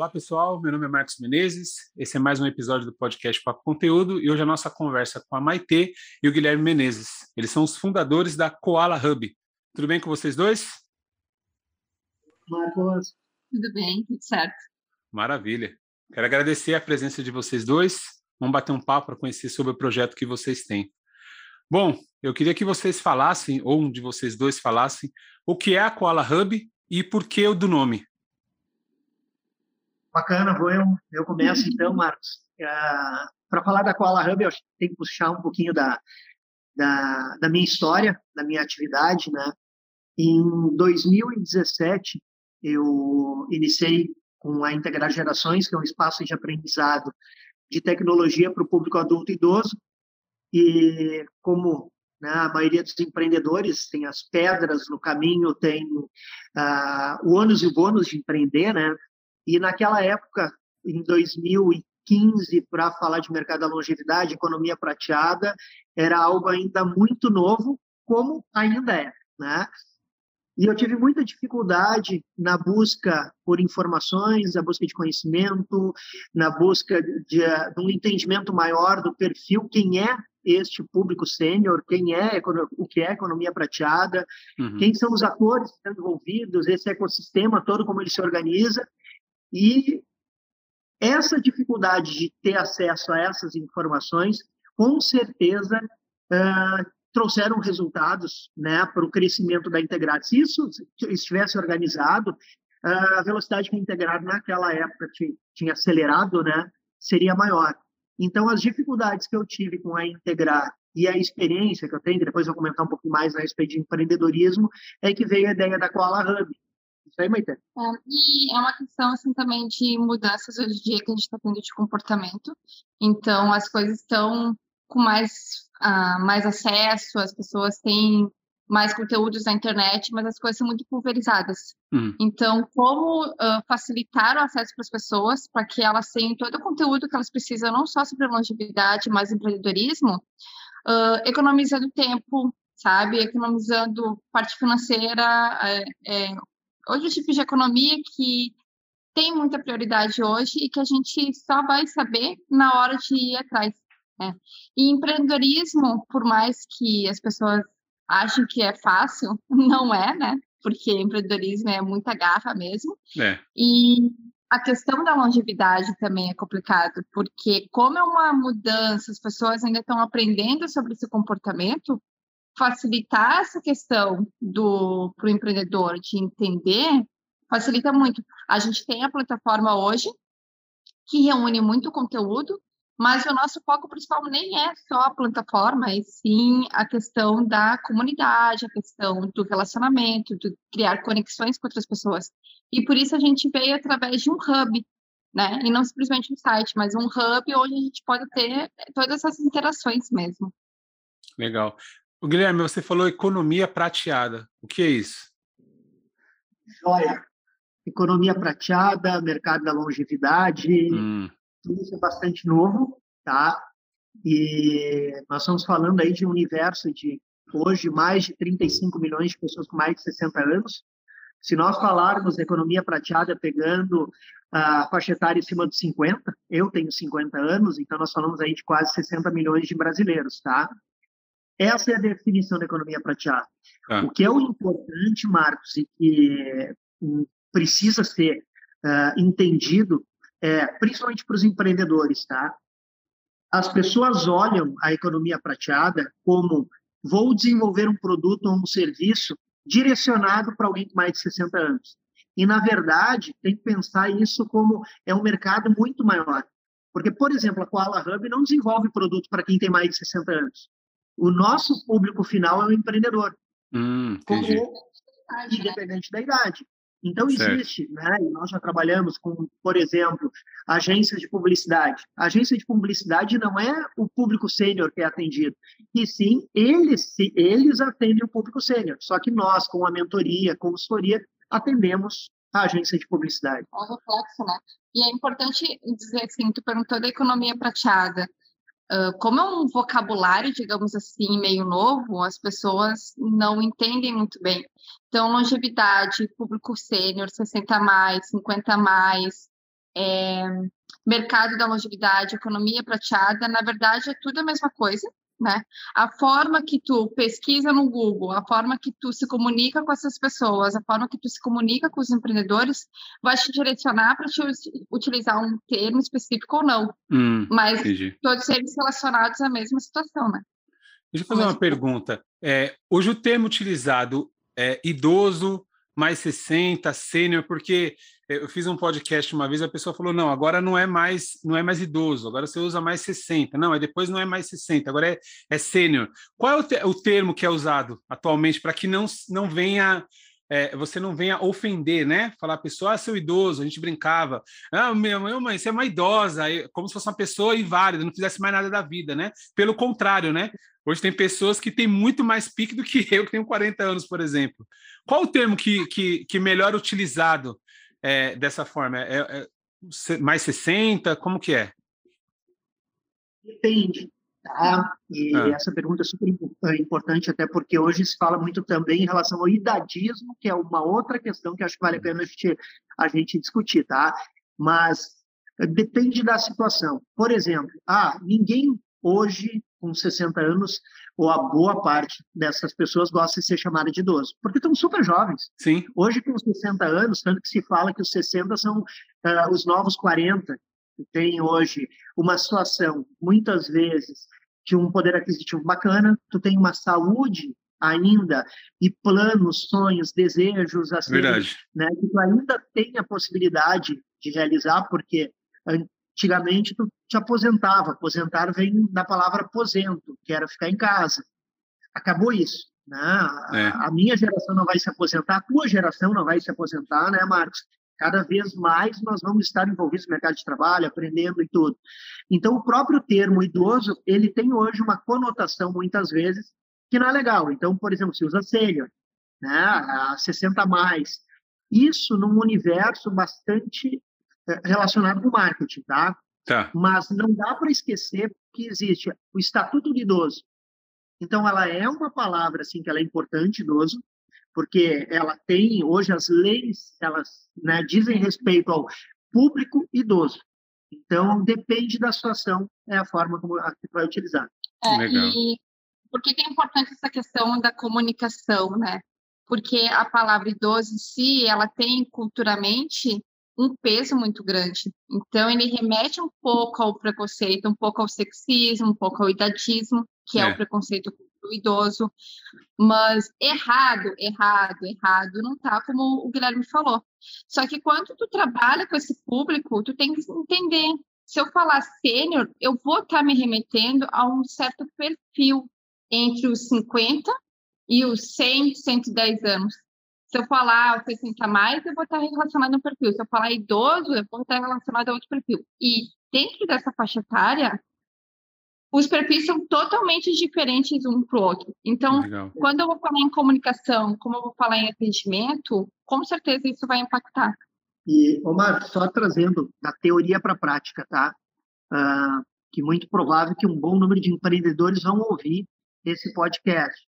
Olá, pessoal. Meu nome é Marcos Menezes. Esse é mais um episódio do podcast Papo Conteúdo e hoje a nossa conversa com a Maitê e o Guilherme Menezes. Eles são os fundadores da Koala Hub. Tudo bem com vocês dois? Marcos. Tudo bem, tudo certo. Maravilha. Quero agradecer a presença de vocês dois. Vamos bater um papo para conhecer sobre o projeto que vocês têm. Bom, eu queria que vocês falassem, ou um de vocês dois falassem, o que é a Koala Hub e por que o do nome. Bacana, vou eu, eu começo então, Marcos. Uh, ah, Para falar da Koala Hub, eu acho que tem que puxar um pouquinho da, da, da, minha história, da minha atividade, né? Em 2017, eu iniciei com a Integrar Gerações, que é um espaço de aprendizado de tecnologia para o público adulto e idoso. E como né, a maioria dos empreendedores tem as pedras no caminho, tem uh, o ônus e o bônus de empreender, né? E naquela época, em 2015, para falar de mercado da longevidade, economia prateada, era algo ainda muito novo, como ainda é, né? E eu tive muita dificuldade na busca por informações, na busca de conhecimento, na busca de, de um entendimento maior do perfil, quem é este público sênior, quem é o que é economia prateada, uhum. quem são os atores que estão envolvidos, esse ecossistema todo como ele se organiza. E essa dificuldade de ter acesso a essas informações, com certeza, uh, trouxeram resultados né, para o crescimento da Integrado. Se isso estivesse organizado, a velocidade que a Integrado naquela época tinha, acelerado né, seria maior. Então, as dificuldades que eu tive com a Integrar e a experiência que eu tenho, depois eu vou comentar um pouquinho mais a respeito de empreendedorismo, é que veio a ideia da Koala Hub, isso aí, Maite. É, e é uma questão, assim, também de mudanças hoje em dia que a gente está tendo de comportamento. Então, as coisas estão com mais, uh, mais acesso, as pessoas têm mais conteúdos na internet, mas as coisas são muito pulverizadas. Hum. Então, como uh, facilitar o acesso para as pessoas, para que elas tenham todo o conteúdo que elas precisam, não só sobre longevidade, mas empreendedorismo, uh, economizando tempo, sabe? Economizando parte financeira, é, é, outros tipos de economia que tem muita prioridade hoje e que a gente só vai saber na hora de ir atrás. Né? E empreendedorismo, por mais que as pessoas achem que é fácil, não é, né? Porque empreendedorismo é muita garra mesmo. É. E a questão da longevidade também é complicado, porque como é uma mudança, as pessoas ainda estão aprendendo sobre esse comportamento, facilitar essa questão do para o empreendedor de entender facilita muito. A gente tem a plataforma hoje que reúne muito conteúdo, mas o nosso foco principal nem é só a plataforma, e sim a questão da comunidade, a questão do relacionamento, de criar conexões com outras pessoas. E por isso a gente veio através de um hub, né? E não simplesmente um site, mas um hub onde a gente pode ter todas essas interações mesmo. Legal. O Guilherme, você falou economia prateada. O que é isso? Olha, economia prateada, mercado da longevidade, hum. tudo isso é bastante novo, tá? E nós estamos falando aí de um universo de hoje mais de 35 milhões de pessoas com mais de 60 anos. Se nós falarmos economia prateada pegando a faixa etária em cima dos 50, eu tenho 50 anos, então nós falamos aí de quase 60 milhões de brasileiros, tá? Essa é a definição da economia prateada. Ah. O que é o importante, Marcos, e que hum, precisa ser uh, entendido, é, principalmente para os empreendedores, tá? As pessoas olham a economia prateada como vou desenvolver um produto ou um serviço direcionado para alguém com mais de 60 anos. E, na verdade, tem que pensar isso como é um mercado muito maior. Porque, por exemplo, a Koala Hub não desenvolve produto para quem tem mais de 60 anos. O nosso público final é o empreendedor. Hum. Como, independente da idade. Então, existe, né? E nós já trabalhamos com, por exemplo, agências de publicidade. A agência de publicidade não é o público sênior que é atendido, e sim eles, eles atendem o público sênior. Só que nós, com a mentoria, consultoria, atendemos a agência de publicidade. É um reflexo, né? E é importante dizer assim, tu perguntou da economia prateada como é um vocabulário, digamos assim, meio novo, as pessoas não entendem muito bem. Então, longevidade, público sênior, 60 mais, 50 mais, é, mercado da longevidade, economia prateada, na verdade é tudo a mesma coisa, né? A forma que tu pesquisa no Google, a forma que tu se comunica com essas pessoas, a forma que tu se comunica com os empreendedores, vai te direcionar para te utilizar um termo específico ou não. Hum, Mas entendi. todos eles relacionados à mesma situação, né? Deixa eu fazer uma pergunta. É, hoje o termo utilizado é idoso, mais 60, sênior, porque eu fiz um podcast uma vez, a pessoa falou: "Não, agora não é mais, não é mais idoso, agora você usa mais 60". Não, aí depois não é mais 60, agora é, é sênior. Qual é o, te, o, termo que é usado atualmente para que não não venha é, você não venha ofender, né? Falar a pessoa, ah, seu idoso, a gente brincava, ah, meu, meu mãe, você é uma idosa, como se fosse uma pessoa inválida, não fizesse mais nada da vida, né? Pelo contrário, né? Hoje tem pessoas que têm muito mais pique do que eu, que tenho 40 anos, por exemplo. Qual o termo que, que, que melhor utilizado é, dessa forma? É, é, mais 60? Como que é? Depende. Tá? E ah. essa pergunta é super importante, até porque hoje se fala muito também em relação ao idadismo, que é uma outra questão que acho que vale a pena a gente, a gente discutir, tá? Mas depende da situação. Por exemplo, ah, ninguém hoje com 60 anos, ou a boa parte dessas pessoas gosta de ser chamada de idoso, porque estão super jovens. Sim. Hoje, com 60 anos, tanto que se fala que os 60 são uh, os novos 40, tem hoje uma situação, muitas vezes, de um poder aquisitivo bacana, tu tem uma saúde ainda e planos, sonhos, desejos, assim, Verdade. né, que tu ainda tem a possibilidade de realizar, porque Antigamente, tu te aposentava. Aposentar vem da palavra aposento, que era ficar em casa. Acabou isso. Né? É. A minha geração não vai se aposentar, a tua geração não vai se aposentar, né, Marcos? Cada vez mais nós vamos estar envolvidos no mercado de trabalho, aprendendo e tudo. Então, o próprio termo idoso, ele tem hoje uma conotação, muitas vezes, que não é legal. Então, por exemplo, se usa sênior, né, 60 a mais. Isso num universo bastante relacionado com marketing, tá? Tá. Mas não dá para esquecer que existe o Estatuto de Idoso. Então, ela é uma palavra, assim, que ela é importante, idoso, porque ela tem, hoje, as leis, elas né, dizem respeito ao público idoso. Então, depende da situação, é a forma como a vai utilizar. É, Legal. E por que, que é importante essa questão da comunicação, né? Porque a palavra idoso em si, ela tem culturalmente um peso muito grande. Então, ele remete um pouco ao preconceito, um pouco ao sexismo, um pouco ao idadismo, que é, é o preconceito do idoso. Mas errado, errado, errado, não tá como o Guilherme falou. Só que quando tu trabalha com esse público, tu tem que entender. Se eu falar sênior, eu vou estar tá me remetendo a um certo perfil entre os 50 e os 100, 110 anos. Se eu falar 60 mais, eu vou estar relacionado a um perfil. Se eu falar idoso, eu vou estar relacionado a outro perfil. E dentro dessa faixa etária, os perfis são totalmente diferentes um para o outro. Então, Legal. quando eu vou falar em comunicação, como eu vou falar em atendimento, com certeza isso vai impactar. E, Omar, só trazendo da teoria para a prática, tá? Uh, que muito provável que um bom número de empreendedores vão ouvir esse podcast.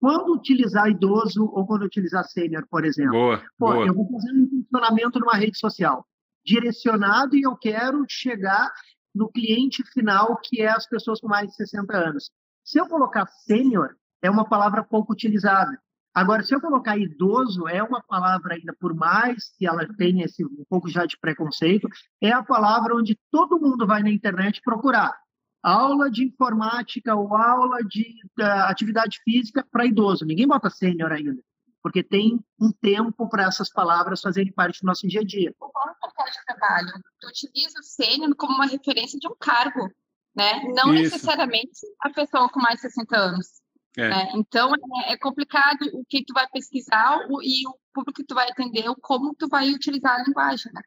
Quando utilizar idoso ou quando utilizar sênior, por exemplo? Boa, Pô, boa. Eu vou fazer um funcionamento numa rede social direcionado e eu quero chegar no cliente final, que é as pessoas com mais de 60 anos. Se eu colocar sênior, é uma palavra pouco utilizada. Agora, se eu colocar idoso, é uma palavra ainda, por mais que ela tenha esse um pouco já de preconceito, é a palavra onde todo mundo vai na internet procurar aula de informática ou aula de atividade física para idoso. Ninguém bota sênior ainda, porque tem um tempo para essas palavras fazerem parte do nosso dia a dia. O mercado de trabalho, tu utiliza o sênior como uma referência de um cargo, né? Não Isso. necessariamente a pessoa com mais de 60 anos. É. Né? Então, é, é, complicado o que tu vai pesquisar o, e o público que tu vai atender, o como tu vai utilizar a linguagem, né?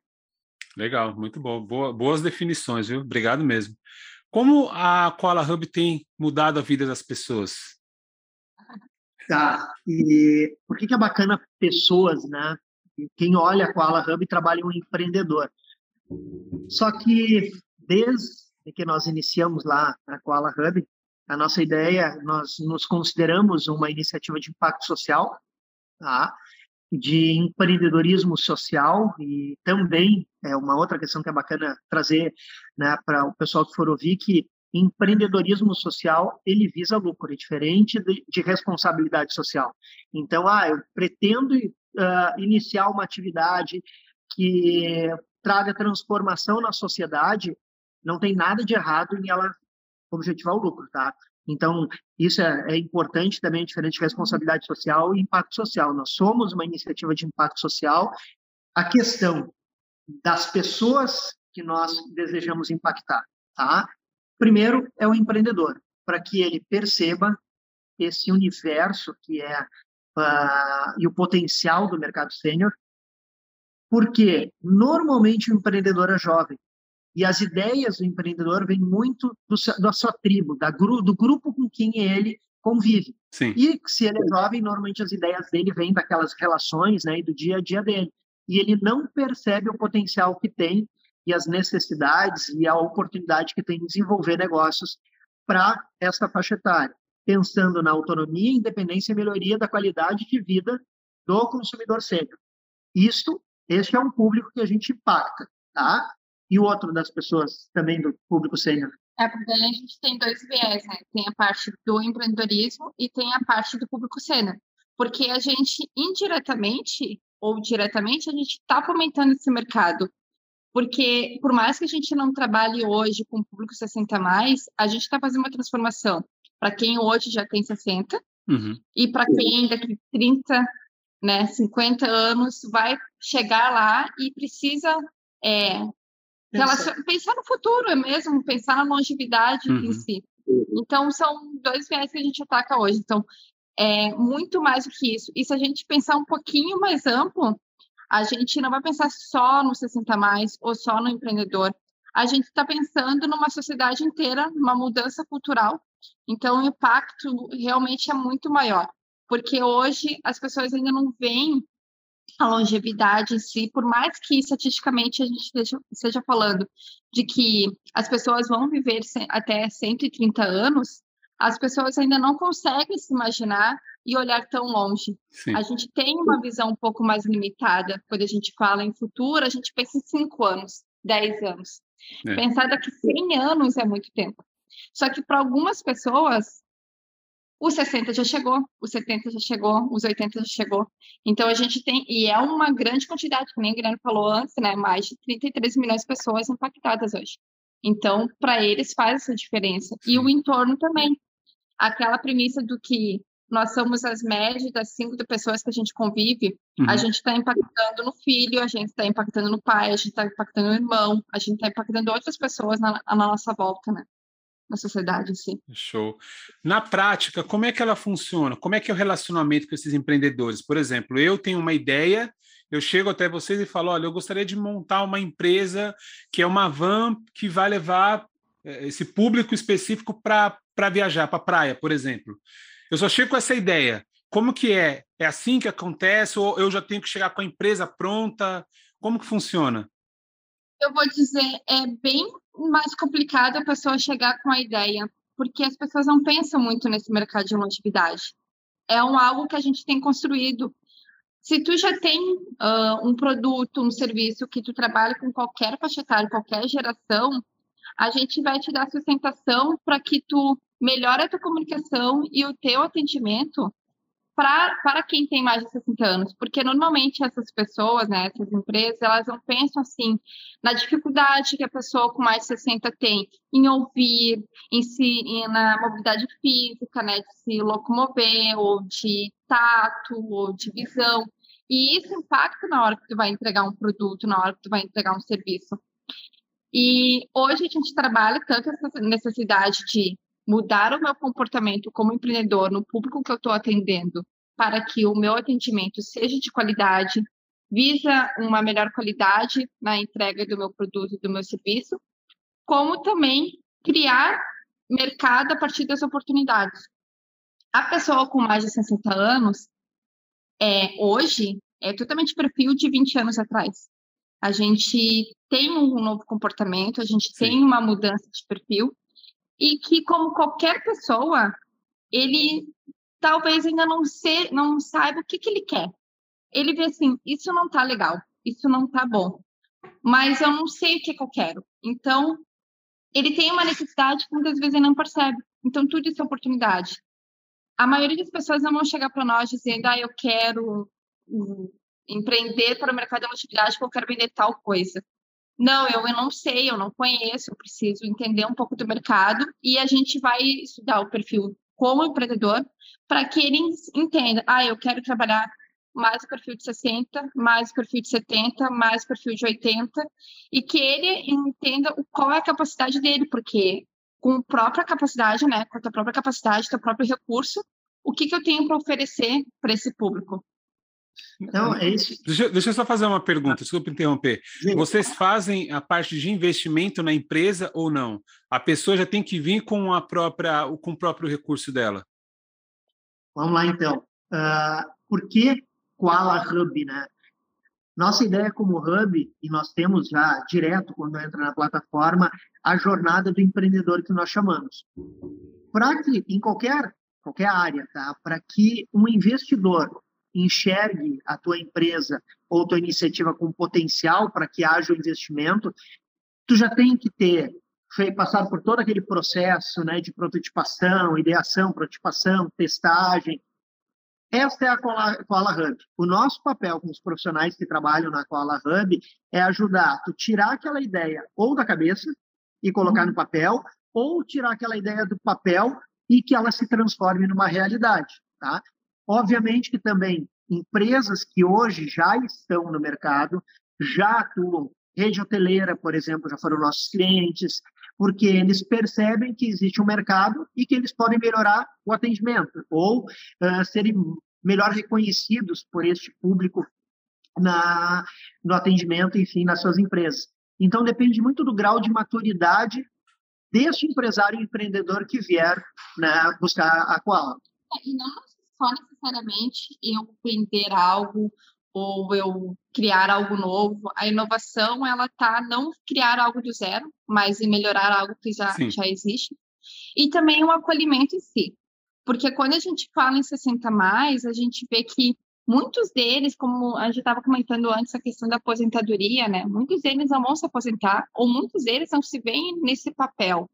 Legal, muito bom. Boa, boas definições, viu? Obrigado mesmo. Como a Koala Hub tem mudado a vida das pessoas? Tá. E por que, que é bacana pessoas, né? Quem olha a Koala Hub trabalha um empreendedor. Só que desde que nós iniciamos lá a Koala Hub, a nossa ideia, nós nos consideramos uma iniciativa de impacto social, tá? De empreendedorismo social e também é uma outra questão que é bacana trazer né, para o pessoal que for ouvir, que empreendedorismo social ele visa lucro, é diferente de, de responsabilidade social. Então, ah, eu pretendo uh, iniciar uma atividade que traga transformação na sociedade, não tem nada de errado em ela objetivar o lucro, tá? Então, isso é, é, importante também, diferente de responsabilidade social e impacto social. Nós somos uma iniciativa de impacto social. A questão das pessoas que nós desejamos impactar, tá? Primeiro é o empreendedor, para que ele perceba esse universo que é uh, e o potencial do mercado sênior, porque normalmente o empreendedor é jovem, e as ideias do empreendedor vêm muito do, da sua tribo, da, do grupo com quem ele convive. Sim. E se ele é jovem, normalmente as ideias dele vêm daquelas relações né, e do dia a dia dele. E ele não percebe o potencial que tem e as necessidades e a oportunidade que tem de desenvolver negócios para essa faixa etária, pensando na autonomia, independência e melhoria da qualidade de vida do consumidor sênior. Isto, este é um público que a gente impacta, tá? E o outro das pessoas também do público sênior? É, porque a gente tem dois viés, né? Tem a parte do empreendedorismo e tem a parte do público sênior. Porque a gente, indiretamente ou diretamente, a gente está fomentando esse mercado. Porque, por mais que a gente não trabalhe hoje com o público 60 mais, a gente está fazendo uma transformação para quem hoje já tem 60 uhum. e para quem daqui 30, né, 50 anos vai chegar lá e precisa é, Relacion... Pensar no futuro é mesmo, pensar na longevidade uhum. em si. Então, são dois viés que a gente ataca hoje. Então, é muito mais do que isso. E se a gente pensar um pouquinho mais amplo, a gente não vai pensar só no 60 mais ou só no empreendedor. A gente está pensando numa sociedade inteira, numa mudança cultural. Então, o impacto realmente é muito maior. Porque hoje as pessoas ainda não veem a longevidade em si, por mais que estatisticamente a gente esteja, falando de que as pessoas vão viver até 130 anos, as pessoas ainda não conseguem se imaginar e olhar tão longe. Sim. A gente tem uma visão um pouco mais limitada. Quando a gente fala em futuro, a gente pensa em 5 anos, 10 anos. É. Pensar daqui 100 anos é muito tempo. Só que para algumas pessoas, os 60 já chegou, os 70 já chegou, os 80 já chegou. Então a gente tem, e é uma grande quantidade, como o Guilherme falou antes, né? Mais de 33 milhões de pessoas impactadas hoje. Então, para eles faz essa diferença. E o entorno também. Aquela premissa do que nós somos as médias das cinco pessoas que a gente convive, uhum. a gente está impactando no filho, a gente está impactando no pai, a gente está impactando no irmão, a gente está impactando outras pessoas na, na nossa volta, né? Na sociedade em si. Show. Na prática, como é que ela funciona? Como é que é o relacionamento com esses empreendedores? Por exemplo, eu tenho uma ideia, eu chego até vocês e falo, olha, eu gostaria de montar uma empresa que é uma van que vai levar eh, esse público específico para viajar, para praia, por exemplo. Eu só chego com essa ideia. Como que é? É assim que acontece? Ou eu já tenho que chegar com a empresa pronta? Como que funciona? Eu vou dizer, é bem mais complicado a pessoa chegar com a ideia, porque as pessoas não pensam muito nesse mercado de longevidade. É um algo que a gente tem construído. Se tu já tem uh, um produto, um serviço que tu trabalha com qualquer faixa etária, qualquer geração, a gente vai te dar sustentação para que tu melhore a tua comunicação e o teu atendimento para quem tem mais de 60 anos, porque normalmente essas pessoas, né, essas empresas, elas não pensam assim na dificuldade que a pessoa com mais de 60 tem em ouvir, em se na mobilidade física, né, de se locomover, ou de tato, ou de visão. E isso impacta na hora que tu vai entregar um produto, na hora que tu vai entregar um serviço. E hoje a gente trabalha tanto essa necessidade de mudar o meu comportamento como empreendedor no público que eu estou atendendo para que o meu atendimento seja de qualidade, visa uma melhor qualidade na entrega do meu produto e do meu serviço, como também criar mercado a partir das oportunidades. A pessoa com mais de 60 anos, é, hoje, é totalmente perfil de 20 anos atrás. A gente tem um novo comportamento, a gente Sim. tem uma mudança de perfil, e que, como qualquer pessoa, ele talvez ainda não, se, não saiba o que, que ele quer. Ele vê assim, isso não tá legal, isso não tá bom. mas eu não sei o que, que eu quero. Então, ele tem uma necessidade que muitas vezes ele não percebe. Então, tudo isso é oportunidade. A maioria das pessoas não vão chegar para nós dizendo, ah, eu quero hum, empreender para o mercado de uma atividade porque eu quero vender tal coisa. Não, eu, eu não sei, eu não conheço, eu preciso entender um pouco do mercado e a gente vai estudar o perfil como empreendedor para que ele entenda, ah, eu quero trabalhar mais o perfil de 60, mais o perfil de 70, mais o perfil de 80, e que ele entenda qual é a capacidade dele, porque com a própria capacidade, né, com a tua própria capacidade, teu próprio recurso, o que, que eu tenho para oferecer para esse público? Então, é isso. Deixa, deixa eu só fazer uma pergunta, desculpa interromper. Vocês fazem a parte de investimento na empresa ou não? A pessoa já tem que vir com a própria, com o próprio recurso dela? Vamos lá, então. Uh, por que Koala Hub, né? Nossa ideia como hub, e nós temos já direto quando entra na plataforma, a jornada do empreendedor que nós chamamos. Para que, em qualquer, qualquer área, tá? para que um investidor enxergue a tua empresa ou tua iniciativa com potencial para que haja o investimento, tu já tem que ter passado por todo aquele processo né, de prototipação, ideação, prototipação, testagem. Esta é a Koala Hub. O nosso papel com os profissionais que trabalham na Koala Hub é ajudar tu tirar aquela ideia ou da cabeça e colocar no papel, ou tirar aquela ideia do papel e que ela se transforme numa realidade. Tá? Obviamente que também empresas que hoje já estão no mercado, já atuam, rede hoteleira, por exemplo, já foram nossos clientes, porque eles percebem que existe um mercado e que eles podem melhorar o atendimento ou uh, serem melhor reconhecidos por este público na, no atendimento, enfim, nas suas empresas. Então, depende muito do grau de maturidade deste empresário empreendedor que vier né, buscar a Koala. É, e não só necessariamente eu vender algo ou eu criar algo novo. A inovação, ela tá não criar algo do zero, mas em melhorar algo que já, já existe. E também o acolhimento em si. Porque quando a gente fala em 60 mais, a gente vê que muitos deles, como a gente estava comentando antes a questão da aposentadoria, né? Muitos deles não vão se aposentar, ou muitos deles não se veem nesse papel.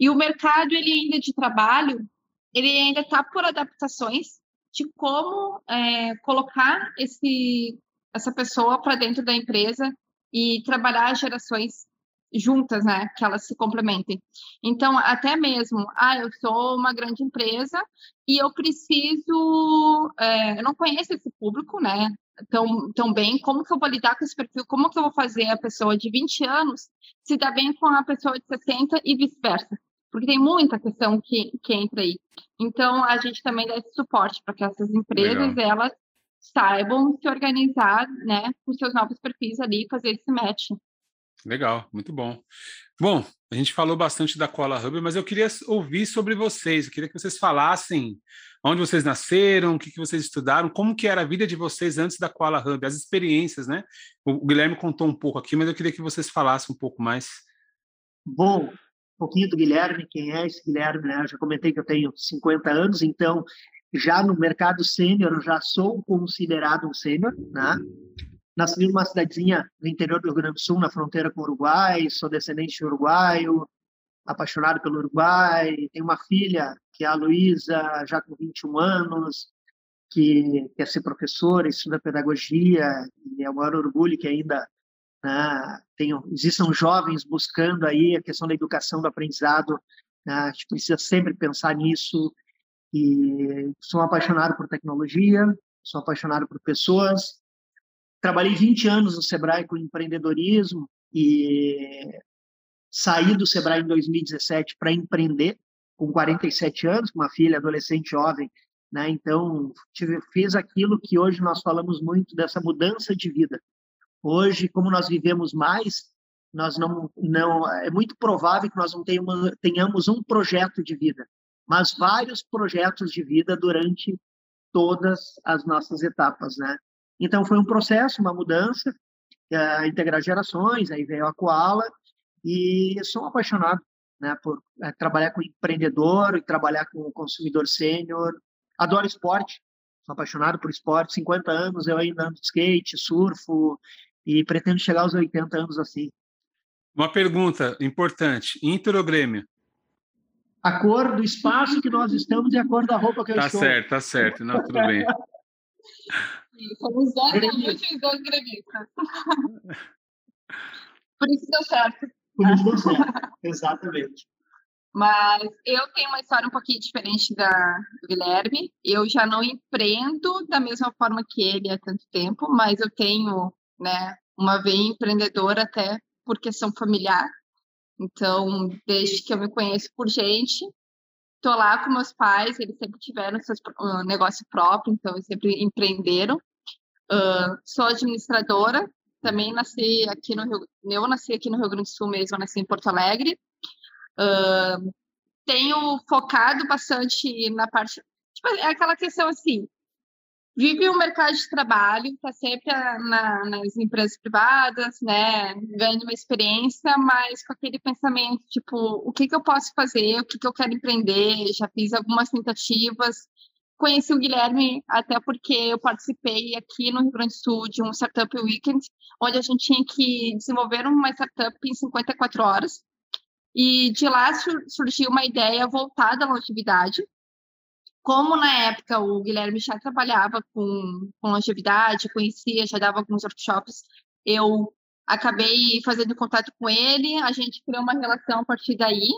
E o mercado ele ainda de trabalho, ele ainda está por adaptações de como é, colocar esse, essa pessoa para dentro da empresa e trabalhar gerações juntas, né, que elas se complementem. Então, até mesmo, ah, eu sou uma grande empresa e eu preciso, é, eu não conheço esse público, né, tão, tão bem, como que eu vou lidar com esse perfil, como que eu vou fazer a pessoa de 20 anos se dar bem com a pessoa de 60 e vice-versa porque tem muita questão que, que entra aí. Então, a gente também dá esse suporte para que essas empresas, Legal. elas saibam se organizar, né, com seus novos perfis ali e fazer esse match. Legal, muito bom. Bom, a gente falou bastante da Cola Hub, mas eu queria ouvir sobre vocês. Eu queria que vocês falassem onde vocês nasceram, o que, que vocês estudaram, como que era a vida de vocês antes da Koala Hub, as experiências, né? O Guilherme contou um pouco aqui, mas eu queria que vocês falassem um pouco mais. Bom, um pouquinho do Guilherme, quem é esse Guilherme, né? Eu já comentei que eu tenho 50 anos, então já no mercado sênior eu já sou considerado um sênior, né? Nasci numa cidadezinha no interior do Rio Grande do Sul, na fronteira com o Uruguai, sou descendente de uruguaio, apaixonado pelo Uruguai, tenho uma filha, que é a Luísa, já com 21 anos, que quer ser professora, estuda pedagogia, e é maior orgulho que ainda né? Tem, existam jovens buscando aí a questão da educação, do aprendizado, né? a gente precisa sempre pensar nisso. E sou apaixonado por tecnologia, sou apaixonado por pessoas. Trabalhei 20 anos no Sebrae com empreendedorismo e saí do Sebrae em 2017 para empreender, com 47 anos, com uma filha adolescente jovem. Né? Então, tive, fiz aquilo que hoje nós falamos muito dessa mudança de vida. Hoje, como nós vivemos mais, nós não, não é muito provável que nós não tenhamos, tenhamos um projeto de vida, mas vários projetos de vida durante todas as nossas etapas, né? Então foi um processo, uma mudança, é, integrar gerações, aí veio a Koala e sou apaixonado, né, por é, trabalhar com empreendedor e trabalhar com consumidor sênior. Adoro esporte, sou apaixonado por esporte, 50 anos eu ainda ando de skate, surfo, e pretendo chegar aos 80 anos assim. Uma pergunta importante: Inter ou Grêmio? A cor do espaço que nós estamos e a cor da roupa que eu tá estou. Tá certo, tá certo. Não, tudo bem. Somos dois e dois gremistas. Por isso deu certo. Por isso deu certo, exatamente. Mas eu tenho uma história um pouquinho diferente da do Guilherme. Eu já não empreendo da mesma forma que ele há tanto tempo, mas eu tenho, né, uma veia empreendedora até por questão familiar. Então, desde que eu me conheço por gente, estou lá com meus pais, eles sempre tiveram seu uh, negócio próprio, então eles sempre empreenderam. Uh, sou administradora, também nasci aqui no Rio, eu nasci aqui no Rio Grande do Sul mesmo, nasci em Porto Alegre. Uh, tenho focado bastante na parte, tipo, é aquela questão assim, vive o mercado de trabalho, está sempre na, nas empresas privadas, né, ganhando uma experiência, mas com aquele pensamento, tipo, o que, que eu posso fazer, o que, que eu quero empreender, já fiz algumas tentativas, conheci o Guilherme até porque eu participei aqui no Rio Grande do Sul de um Startup Weekend, onde a gente tinha que desenvolver uma startup em 54 horas, e de lá surgiu uma ideia voltada à longevidade, como na época o Guilherme já trabalhava com, com longevidade, conhecia, já dava alguns workshops, eu acabei fazendo contato com ele, a gente criou uma relação a partir daí.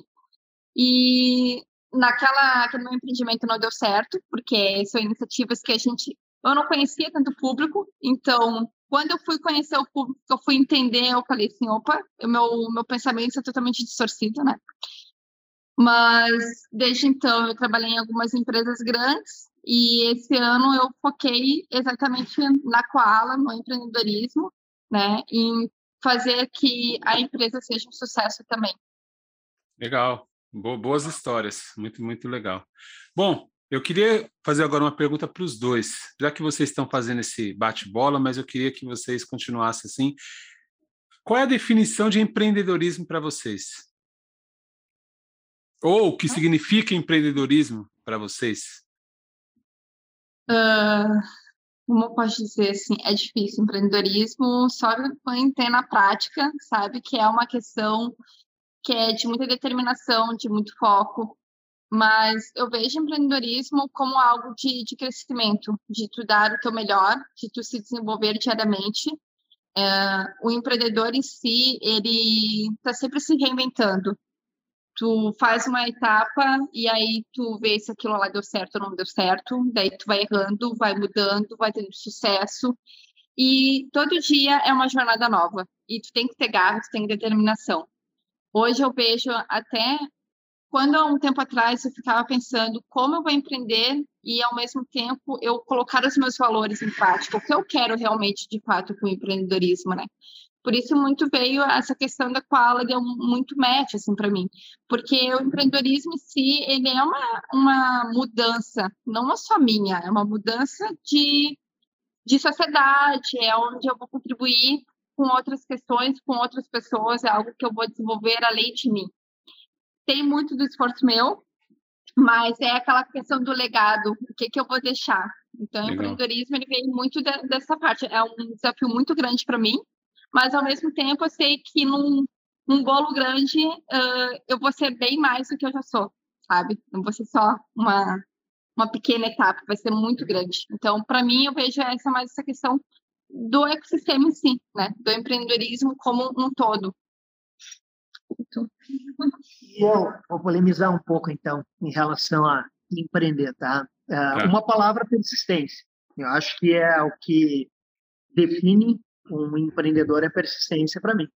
E naquela aquele meu empreendimento não deu certo, porque são iniciativas que a gente eu não conhecia tanto público, então quando eu fui conhecer o público, eu fui entender, eu falei assim, opa, o meu meu pensamento é totalmente distorcido, né? Mas desde então eu trabalhei em algumas empresas grandes e esse ano eu foquei exatamente na Koala, no empreendedorismo, né, em fazer que a empresa seja um sucesso também. Legal, boas histórias, muito muito legal. Bom, eu queria fazer agora uma pergunta para os dois, já que vocês estão fazendo esse bate-bola, mas eu queria que vocês continuassem assim. Qual é a definição de empreendedorismo para vocês? Ou o que significa empreendedorismo para vocês? Uh, como eu posso dizer assim, é difícil. Empreendedorismo só quem tem na prática, sabe que é uma questão que é de muita determinação, de muito foco. Mas eu vejo empreendedorismo como algo de, de crescimento, de tu dar o teu melhor, de tu se desenvolver diariamente. É, o empreendedor em si, ele está sempre se reinventando tu faz uma etapa e aí tu vê se aquilo lá deu certo ou não deu certo, daí tu vai errando, vai mudando, vai tendo sucesso. E todo dia é uma jornada nova. E tu tem que ter garra, tu tem determinação. Hoje eu vejo até quando há um tempo atrás eu ficava pensando como eu vou empreender e ao mesmo tempo eu colocar os meus valores em prática, o que eu quero realmente de fato com o empreendedorismo, né? Por isso muito veio essa questão da qual deu muito match assim para mim, porque o empreendedorismo em si ele é uma, uma mudança, não é só minha, é uma mudança de de sociedade, é onde eu vou contribuir com outras questões, com outras pessoas, é algo que eu vou desenvolver além de mim. Tem muito do esforço meu, mas é aquela questão do legado, o que, que eu vou deixar. Então, Legal. o empreendedorismo ele vem muito de, dessa parte. É um desafio muito grande para mim, mas ao mesmo tempo eu sei que num, num bolo grande uh, eu vou ser bem mais do que eu já sou, sabe? Não vou ser só uma, uma pequena etapa, vai ser muito grande. Então, para mim, eu vejo essa mais essa questão do ecossistema em si, né? Do empreendedorismo como um todo. E eu vou polemizar um pouco, então, em relação a empreender, tá? Uh, Uma palavra persistência. Eu acho que é o que define um empreendedor é persistência para mim.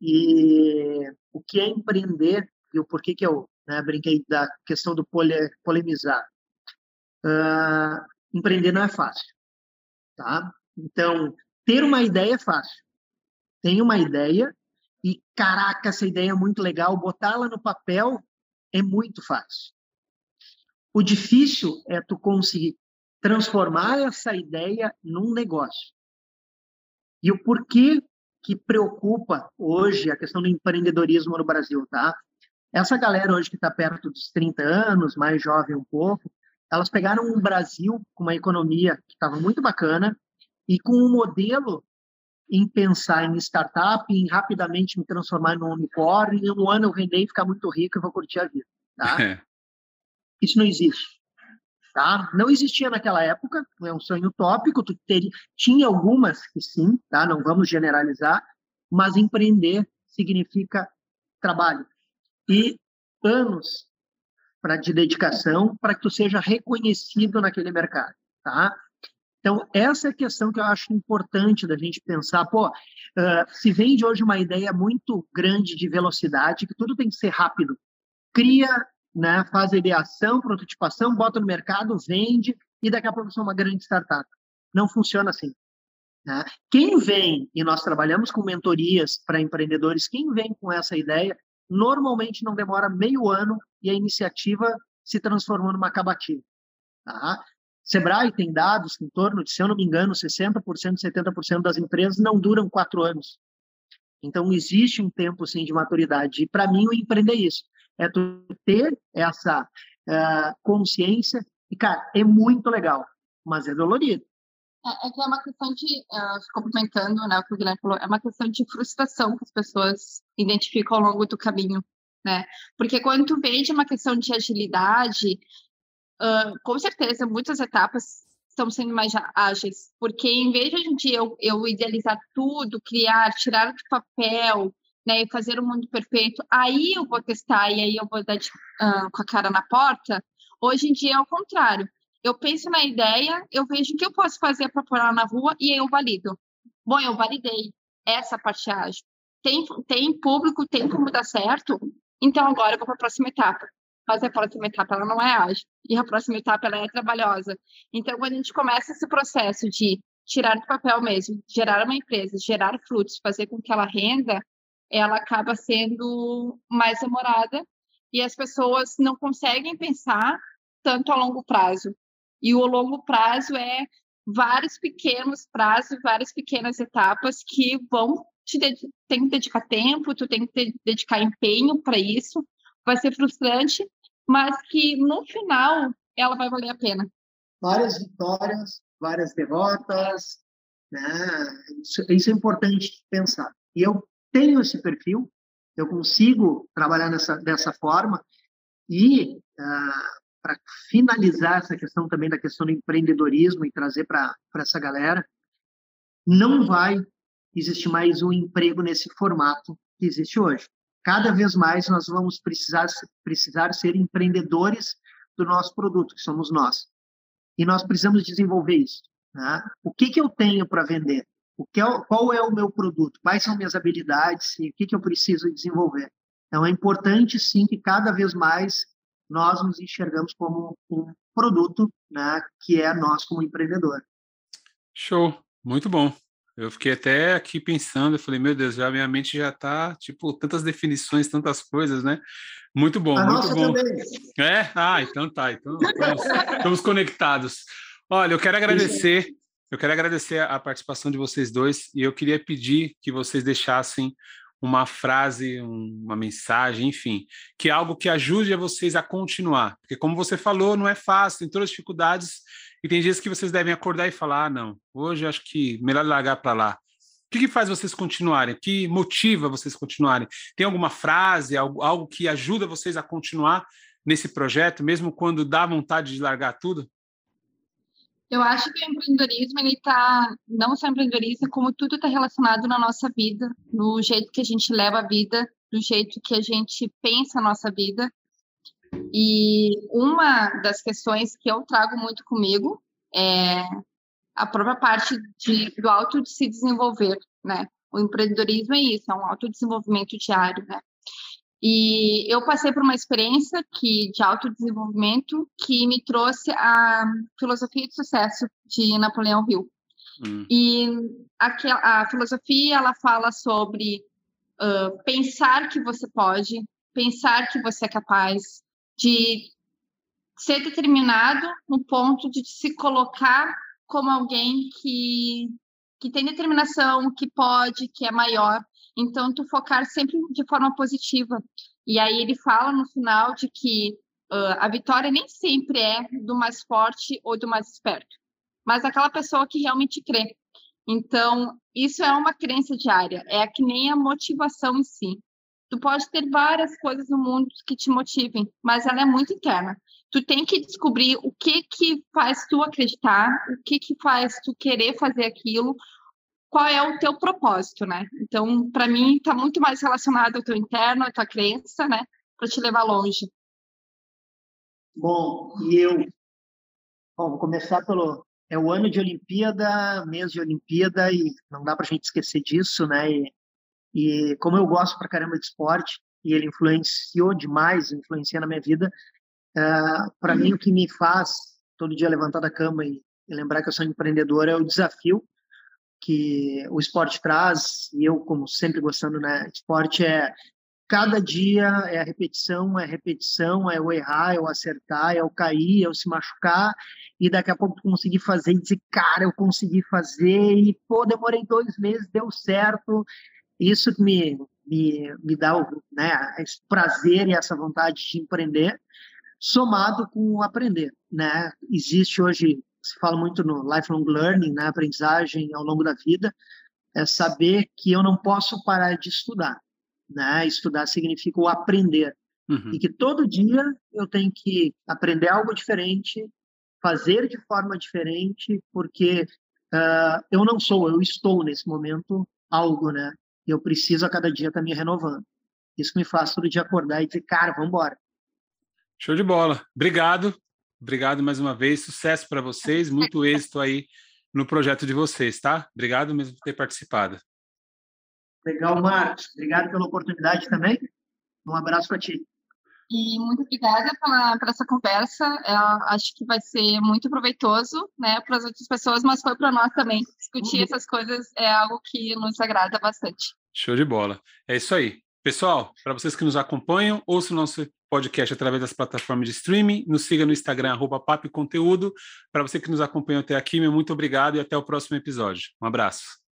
E o que é empreender e o porquê que eu né, brinquei da questão do pole, polemizar. Uh, empreender não é fácil, tá? Então, ter uma ideia é fácil. Tem uma ideia e, caraca, essa ideia é muito legal, botá-la no papel é muito fácil. O difícil é tu conseguir transformar essa ideia num negócio. E o porquê que preocupa hoje a questão do empreendedorismo no Brasil, tá? Essa galera hoje que está perto dos 30 anos, mais jovem um pouco, elas pegaram um Brasil com uma economia que estava muito bacana e com um modelo em pensar em startup, em rapidamente me transformar num unicórnio, em um ano eu vender e ficar muito rico e vou curtir a vida. Tá? É. Isso não existe. Tá? Não existia naquela época, é um sonho utópico, tu teria, tinha algumas que sim, tá? não vamos generalizar, mas empreender significa trabalho. E anos para de dedicação para que tu seja reconhecido naquele mercado, tá? Então, essa é a questão que eu acho importante da gente pensar. Pô, uh, se vende hoje uma ideia muito grande de velocidade, que tudo tem que ser rápido. Cria, né, faz a ideação, prototipação, bota no mercado, vende, e daqui a pouco é uma grande startup. Não funciona assim. Né? Quem vem, e nós trabalhamos com mentorias para empreendedores, quem vem com essa ideia, normalmente não demora meio ano e a iniciativa se transformou numa acabativa. Tá? Sebrae tem dados que em torno de, se eu não me engano, 60%, 70% das empresas não duram quatro anos. Então, existe um tempo, sim, de maturidade. E, para mim, o empreender é isso. É tu ter essa uh, consciência. E, cara, é muito legal, mas é dolorido. É, é que é uma questão de, uh, complementando né, o que o Guilherme falou, é uma questão de frustração que as pessoas identificam ao longo do caminho, né? Porque quando tu vende uma questão de agilidade, uh, com certeza, muitas etapas estão sendo mais ágeis, porque em vez de em dia eu, eu idealizar tudo, criar, tirar do papel, né, e fazer o um mundo perfeito, aí eu vou testar e aí eu vou dar de, uh, com a cara na porta, hoje em dia é o contrário. Eu penso na ideia, eu vejo o que eu posso fazer para pôr lá na rua e aí eu valido. Bom, eu validei essa parte ágil. Tem, tem público, tem como dar certo, então agora eu vou para a próxima etapa mas a próxima etapa ela não é ágil e a próxima etapa ela é trabalhosa. Então, quando a gente começa esse processo de tirar do papel mesmo, gerar uma empresa, gerar frutos, fazer com que ela renda, ela acaba sendo mais demorada e as pessoas não conseguem pensar tanto a longo prazo. E o longo prazo é vários pequenos prazos, várias pequenas etapas que vão te tem que dedicar tempo, tu tem que dedicar empenho para isso. Vai ser frustrante, mas que no final ela vai valer a pena. Várias vitórias, várias derrotas, né? Isso, isso é importante pensar. E eu tenho esse perfil, eu consigo trabalhar nessa dessa forma e ah, para finalizar essa questão também da questão do empreendedorismo e trazer para essa galera, não vai existir mais um emprego nesse formato que existe hoje cada vez mais nós vamos precisar, precisar ser empreendedores do nosso produto, que somos nós. E nós precisamos desenvolver isso. Né? O que, que eu tenho para vender? O que é, qual é o meu produto? Quais são minhas habilidades? E o que, que eu preciso desenvolver? Então, é importante, sim, que cada vez mais nós nos enxergamos como um produto né, que é nós como empreendedor. Show, muito bom. Eu fiquei até aqui pensando, eu falei, meu Deus, já minha mente já está tipo, tantas definições, tantas coisas, né? Muito bom, a muito bom. Também. É? Ah, então tá, então estamos, estamos conectados. Olha, eu quero agradecer, eu quero agradecer a participação de vocês dois e eu queria pedir que vocês deixassem uma frase, uma mensagem, enfim, que é algo que ajude a vocês a continuar. Porque como você falou, não é fácil, tem todas as dificuldades, e tem dias que vocês devem acordar e falar: ah, não, hoje acho que melhor largar para lá. O que, que, faz vocês continuarem? O que motiva vocês continuarem? Tem alguma frase, algo, algo que ajuda vocês a continuar nesse projeto, mesmo quando dá vontade de largar tudo? Eu acho que o empreendedorismo, ele está, não só empreendedorismo, como tudo está relacionado na nossa vida, no jeito que a gente leva a vida, no jeito que a gente pensa a nossa vida. E uma das questões que eu trago muito comigo é a própria parte de, do auto de se desenvolver, né? O empreendedorismo é isso, é um autodesenvolvimento diário, né? E eu passei por uma experiência que, de autodesenvolvimento que me trouxe a filosofia de sucesso de Napoleão Hill. Hum. E a, a filosofia, ela fala sobre uh, pensar que você pode, pensar que você é capaz, de ser determinado no ponto de se colocar como alguém que, que tem determinação, que pode, que é maior. Então, tu focar sempre de forma positiva. E aí ele fala no final de que uh, a vitória nem sempre é do mais forte ou do mais esperto, mas daquela pessoa que realmente crê. Então, isso é uma crença diária, é que nem a motivação em si. Tu pode ter várias coisas no mundo que te motivem, mas ela é muito interna. Tu tem que descobrir o que que faz tu acreditar, o que que faz tu querer fazer aquilo, qual é o teu propósito, né? Então, para mim, está muito mais relacionado ao teu interno, à tua crença, né? Para te levar longe. Bom, e eu. Bom, vou começar pelo. É o ano de Olimpíada, mês de Olimpíada, e não dá para a gente esquecer disso, né? E, e como eu gosto pra caramba de esporte, e ele influenciou demais, influencia na minha vida, uh, é, para mim o que me faz todo dia levantar da cama e, e lembrar que eu sou empreendedor é o desafio que o esporte traz, e eu, como sempre gostando, né, esporte é cada dia é a repetição, é a repetição, é o errar, é o acertar, é o cair, é o se machucar, e daqui a pouco conseguir fazer e dizer, cara, eu consegui fazer, e pô, demorei dois meses, deu certo. Isso me, me, me dá o, né, esse prazer e essa vontade de empreender, somado com aprender. Né? Existe hoje se fala muito no lifelong learning, na né, aprendizagem ao longo da vida, é saber que eu não posso parar de estudar. Né? Estudar significa o aprender. Uhum. E que todo dia eu tenho que aprender algo diferente, fazer de forma diferente, porque uh, eu não sou, eu estou nesse momento algo, né? Eu preciso a cada dia estar tá me renovando. Isso me faz todo dia acordar e dizer, cara, vamos embora. Show de bola. Obrigado. Obrigado mais uma vez, sucesso para vocês, muito êxito aí no projeto de vocês, tá? Obrigado mesmo por ter participado. Legal, Marcos. Obrigado pela oportunidade também. Um abraço para ti. E muito obrigada por essa conversa. Eu acho que vai ser muito proveitoso né, para as outras pessoas, mas foi para nós também. Discutir uhum. essas coisas é algo que nos agrada bastante. Show de bola. É isso aí. Pessoal, para vocês que nos acompanham, ouçam o nosso podcast através das plataformas de streaming, nos siga no Instagram, arroba Conteúdo. Para você que nos acompanhou até aqui, meu muito obrigado e até o próximo episódio. Um abraço.